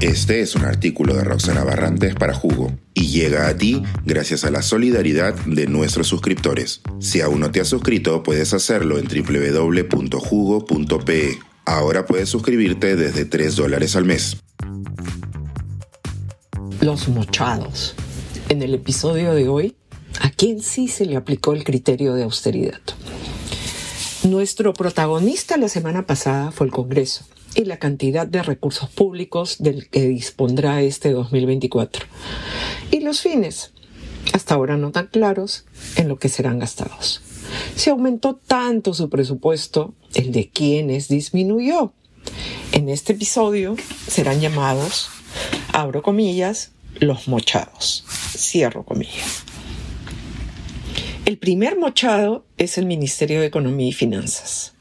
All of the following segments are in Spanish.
Este es un artículo de Roxana Barrantes para Jugo y llega a ti gracias a la solidaridad de nuestros suscriptores. Si aún no te has suscrito, puedes hacerlo en www.jugo.pe. Ahora puedes suscribirte desde 3 dólares al mes. Los mochados. En el episodio de hoy, ¿a quién sí se le aplicó el criterio de austeridad? Nuestro protagonista la semana pasada fue el Congreso y la cantidad de recursos públicos del que dispondrá este 2024. Y los fines, hasta ahora no tan claros, en lo que serán gastados. Se aumentó tanto su presupuesto, el de quienes disminuyó. En este episodio serán llamados, abro comillas, los mochados, cierro comillas. El primer mochado es el Ministerio de Economía y Finanzas.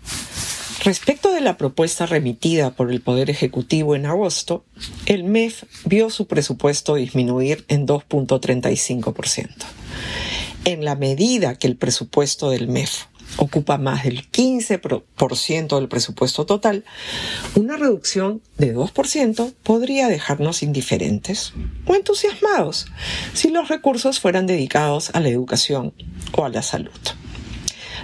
Respecto de la propuesta remitida por el Poder Ejecutivo en agosto, el MEF vio su presupuesto disminuir en 2.35%. En la medida que el presupuesto del MEF ocupa más del 15% del presupuesto total, una reducción de 2% podría dejarnos indiferentes o entusiasmados si los recursos fueran dedicados a la educación o a la salud.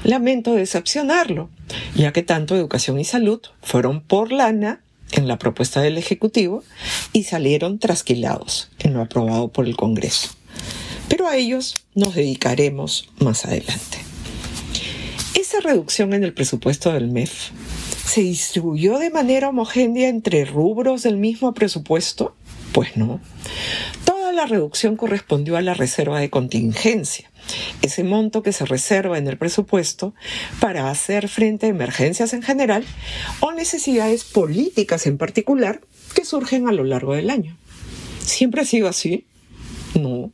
Lamento decepcionarlo, ya que tanto educación y salud fueron por lana en la propuesta del Ejecutivo y salieron trasquilados en lo aprobado por el Congreso. Pero a ellos nos dedicaremos más adelante. Esa reducción en el presupuesto del MEF se distribuyó de manera homogénea entre rubros del mismo presupuesto? Pues no. Toda la reducción correspondió a la reserva de contingencia, ese monto que se reserva en el presupuesto para hacer frente a emergencias en general o necesidades políticas en particular que surgen a lo largo del año. ¿Siempre ha sido así? No.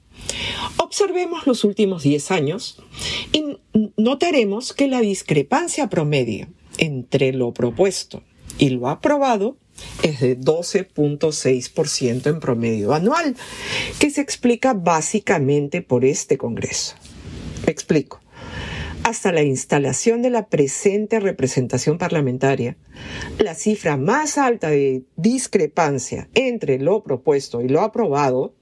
Observemos los últimos 10 años y notaremos que la discrepancia promedio entre lo propuesto y lo aprobado es de 12.6% en promedio anual, que se explica básicamente por este Congreso. Explico. Hasta la instalación de la presente representación parlamentaria, la cifra más alta de discrepancia entre lo propuesto y lo aprobado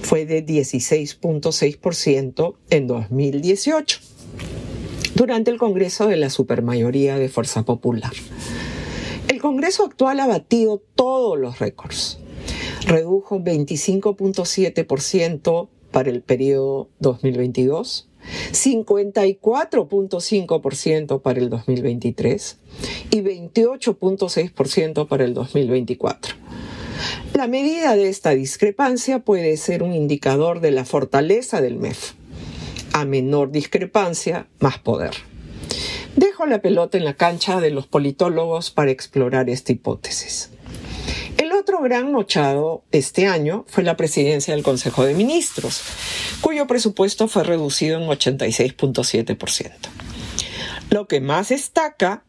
fue de 16.6% en 2018, durante el Congreso de la Supermayoría de Fuerza Popular. Congreso actual ha batido todos los récords. Redujo 25.7% para el periodo 2022, 54.5% para el 2023 y 28.6% para el 2024. La medida de esta discrepancia puede ser un indicador de la fortaleza del MEF. A menor discrepancia, más poder. La pelota en la cancha de los politólogos para explorar esta hipótesis. El otro gran mochado este año fue la presidencia del Consejo de Ministros, cuyo presupuesto fue reducido en 86.7%. Lo que más destaca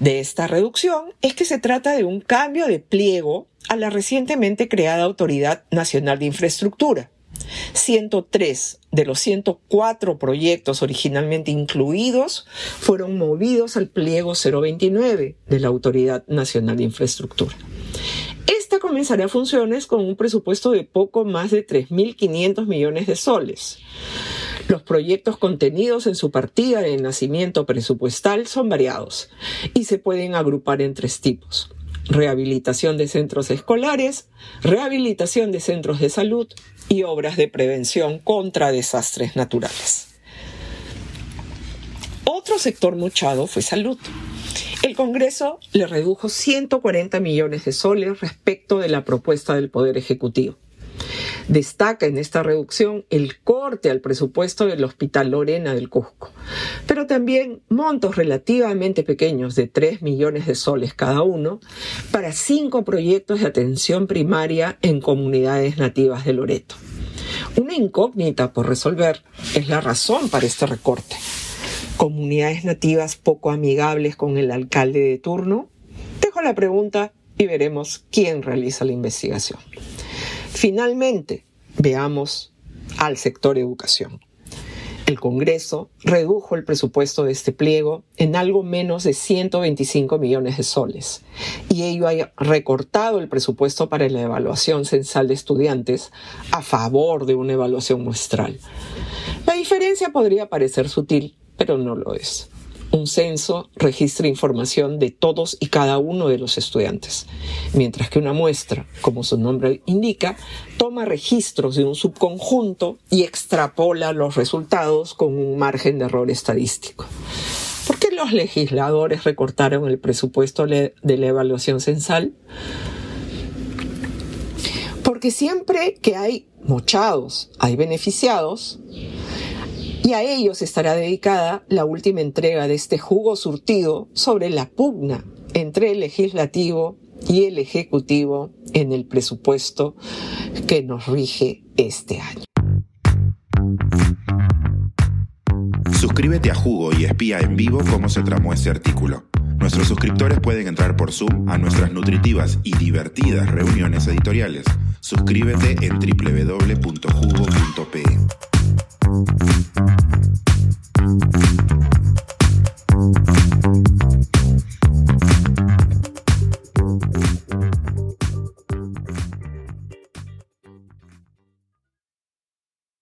de esta reducción es que se trata de un cambio de pliego a la recientemente creada Autoridad Nacional de Infraestructura, 103 de los 104 proyectos originalmente incluidos fueron movidos al pliego 029 de la Autoridad Nacional de Infraestructura. Esta comenzará funciones con un presupuesto de poco más de 3.500 millones de soles. Los proyectos contenidos en su partida de nacimiento presupuestal son variados y se pueden agrupar en tres tipos rehabilitación de centros escolares, rehabilitación de centros de salud y obras de prevención contra desastres naturales. Otro sector muchado fue salud. El Congreso le redujo 140 millones de soles respecto de la propuesta del Poder Ejecutivo. Destaca en esta reducción el corte al presupuesto del Hospital Lorena del Cusco, pero también montos relativamente pequeños de 3 millones de soles cada uno para cinco proyectos de atención primaria en comunidades nativas de Loreto. Una incógnita por resolver es la razón para este recorte. ¿Comunidades nativas poco amigables con el alcalde de turno? Dejo la pregunta y veremos quién realiza la investigación. Finalmente, veamos al sector educación. el Congreso redujo el presupuesto de este pliego en algo menos de 125 millones de soles y ello ha recortado el presupuesto para la evaluación censal de estudiantes a favor de una evaluación muestral. La diferencia podría parecer sutil, pero no lo es. Un censo registra información de todos y cada uno de los estudiantes, mientras que una muestra, como su nombre indica, toma registros de un subconjunto y extrapola los resultados con un margen de error estadístico. ¿Por qué los legisladores recortaron el presupuesto de la evaluación censal? Porque siempre que hay mochados, hay beneficiados, y a ellos estará dedicada la última entrega de este jugo surtido sobre la pugna entre el legislativo y el ejecutivo en el presupuesto que nos rige este año. Suscríbete a Jugo y espía en vivo cómo se tramó este artículo. Nuestros suscriptores pueden entrar por Zoom a nuestras nutritivas y divertidas reuniones editoriales. Suscríbete en www.jugo.pe.